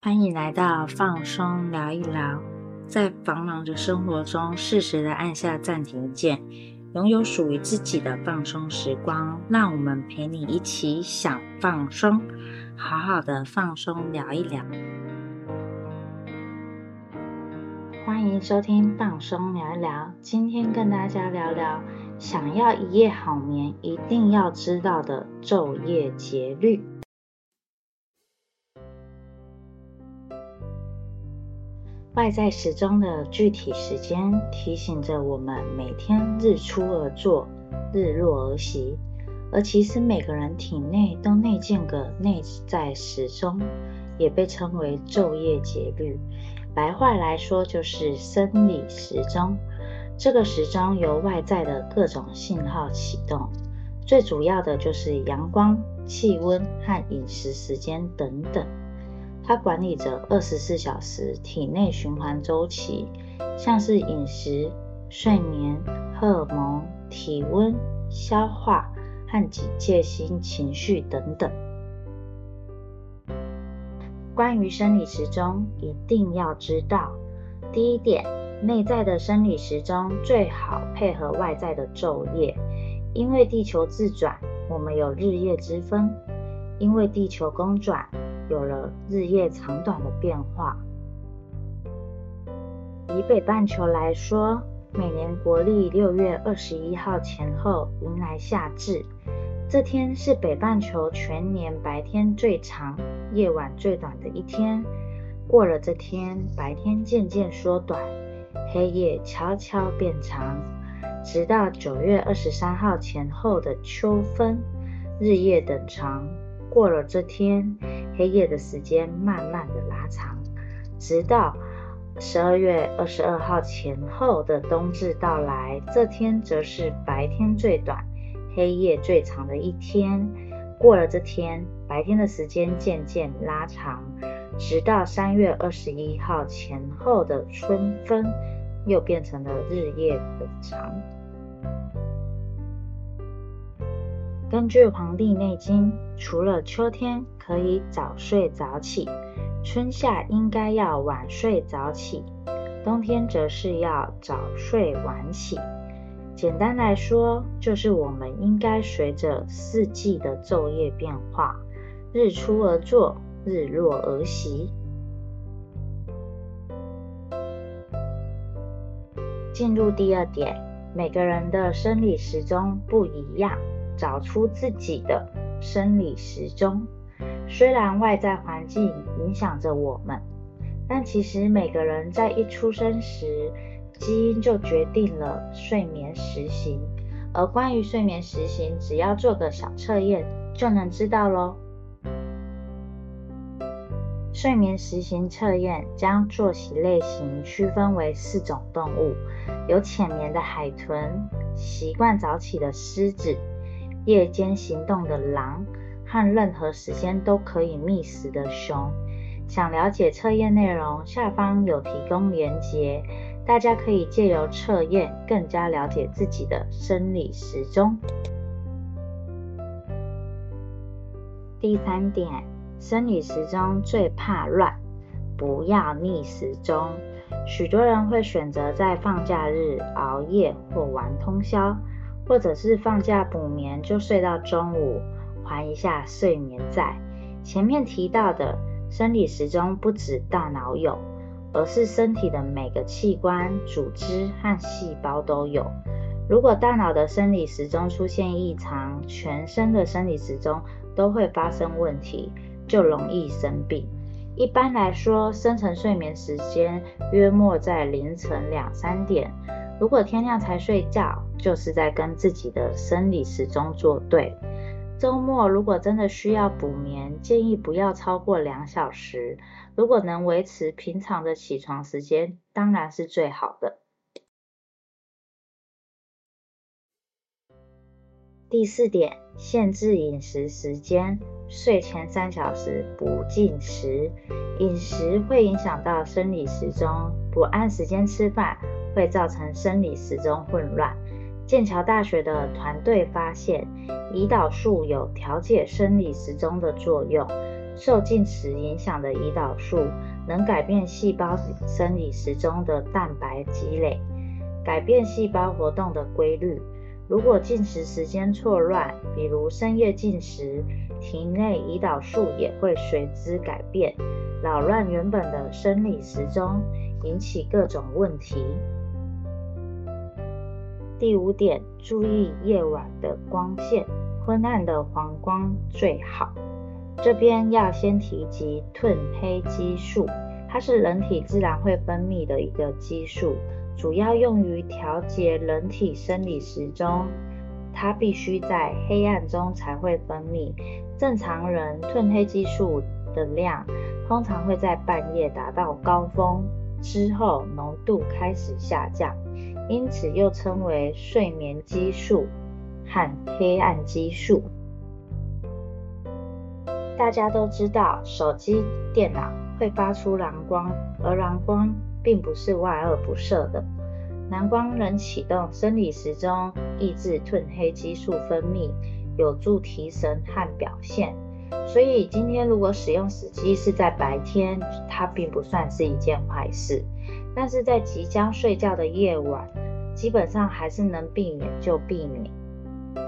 欢迎来到放松聊一聊，在繁忙的生活中，适时的按下暂停键，拥有属于自己的放松时光。让我们陪你一起想放松，好好的放松聊一聊。欢迎收听放松聊一聊，今天跟大家聊聊，想要一夜好眠，一定要知道的昼夜节律。外在时钟的具体时间提醒着我们每天日出而作，日落而息。而其实每个人体内都内建个内在时钟，也被称为昼夜节律。白话来说就是生理时钟。这个时钟由外在的各种信号启动，最主要的就是阳光、气温和饮食时间等等。它管理着二十四小时体内循环周期，像是饮食、睡眠、荷尔蒙、体温、消化和警戒心情绪等等。关于生理时钟，一定要知道：第一点，内在的生理时钟最好配合外在的昼夜，因为地球自转，我们有日夜之分；因为地球公转。有了日夜长短的变化。以北半球来说，每年国历六月二十一号前后迎来夏至，这天是北半球全年白天最长、夜晚最短的一天。过了这天，白天渐渐缩短，黑夜悄悄变长，直到九月二十三号前后的秋分，日夜等长。过了这天。黑夜的时间慢慢的拉长，直到十二月二十二号前后的冬至到来，这天则是白天最短、黑夜最长的一天。过了这天，白天的时间渐渐拉长，直到三月二十一号前后的春分，又变成了日夜很长。根据《黄帝内经》，除了秋天可以早睡早起，春夏应该要晚睡早起，冬天则是要早睡晚起。简单来说，就是我们应该随着四季的昼夜变化，日出而作，日落而息。进入第二点，每个人的生理时钟不一样。找出自己的生理时钟。虽然外在环境影响着我们，但其实每个人在一出生时，基因就决定了睡眠时行。而关于睡眠时行，只要做个小测验就能知道喽。睡眠时行测验将作息类型区分为四种动物：有浅眠的海豚，习惯早起的狮子。夜间行动的狼和任何时间都可以觅食的熊，想了解测验内容，下方有提供连结，大家可以借由测验更加了解自己的生理时钟。第三点，生理时钟最怕乱，不要逆时钟。许多人会选择在放假日熬夜或玩通宵。或者是放假补眠，就睡到中午，还一下睡眠债。前面提到的生理时钟不止大脑有，而是身体的每个器官、组织和细胞都有。如果大脑的生理时钟出现异常，全身的生理时钟都会发生问题，就容易生病。一般来说，深层睡眠时间约莫在凌晨两三点。如果天亮才睡觉，就是在跟自己的生理时钟作对。周末如果真的需要补眠，建议不要超过两小时。如果能维持平常的起床时间，当然是最好的。第四点，限制饮食时间，睡前三小时不进食。饮食会影响到生理时钟，不按时间吃饭。会造成生理时钟混乱。剑桥大学的团队发现，胰岛素有调节生理时钟的作用，受进食影响的胰岛素能改变细胞生理时钟的蛋白积累，改变细胞活动的规律。如果进食时间错乱，比如深夜进食，体内胰岛素也会随之改变，扰乱原本的生理时钟，引起各种问题。第五点，注意夜晚的光线，昏暗的黄光最好。这边要先提及褪黑激素，它是人体自然会分泌的一个激素，主要用于调节人体生理时钟。它必须在黑暗中才会分泌。正常人褪黑激素的量通常会在半夜达到高峰，之后浓度开始下降。因此又称为睡眠激素和黑暗激素。大家都知道，手机、电脑会发出蓝光，而蓝光并不是万恶不赦的。蓝光能启动生理时钟，抑制褪黑激素分泌，有助提神和表现。所以今天如果使用时机是在白天，它并不算是一件坏事。但是在即将睡觉的夜晚，基本上还是能避免就避免。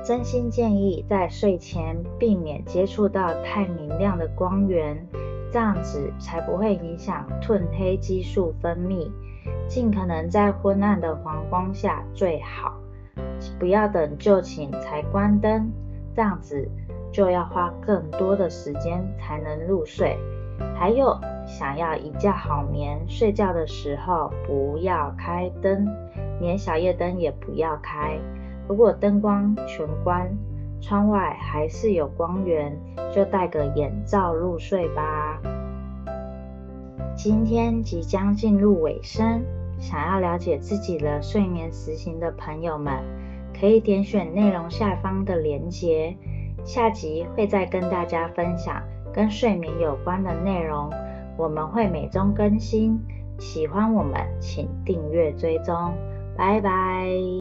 真心建议在睡前避免接触到太明亮的光源，这样子才不会影响褪黑激素分泌。尽可能在昏暗的黄光下最好，不要等就寝才关灯，这样子就要花更多的时间才能入睡。还有。想要一觉好眠，睡觉的时候不要开灯，连小夜灯也不要开。如果灯光全关，窗外还是有光源，就戴个眼罩入睡吧。今天即将进入尾声，想要了解自己的睡眠实行的朋友们，可以点选内容下方的链接。下集会再跟大家分享跟睡眠有关的内容。我们会每周更新，喜欢我们请订阅追踪，拜拜。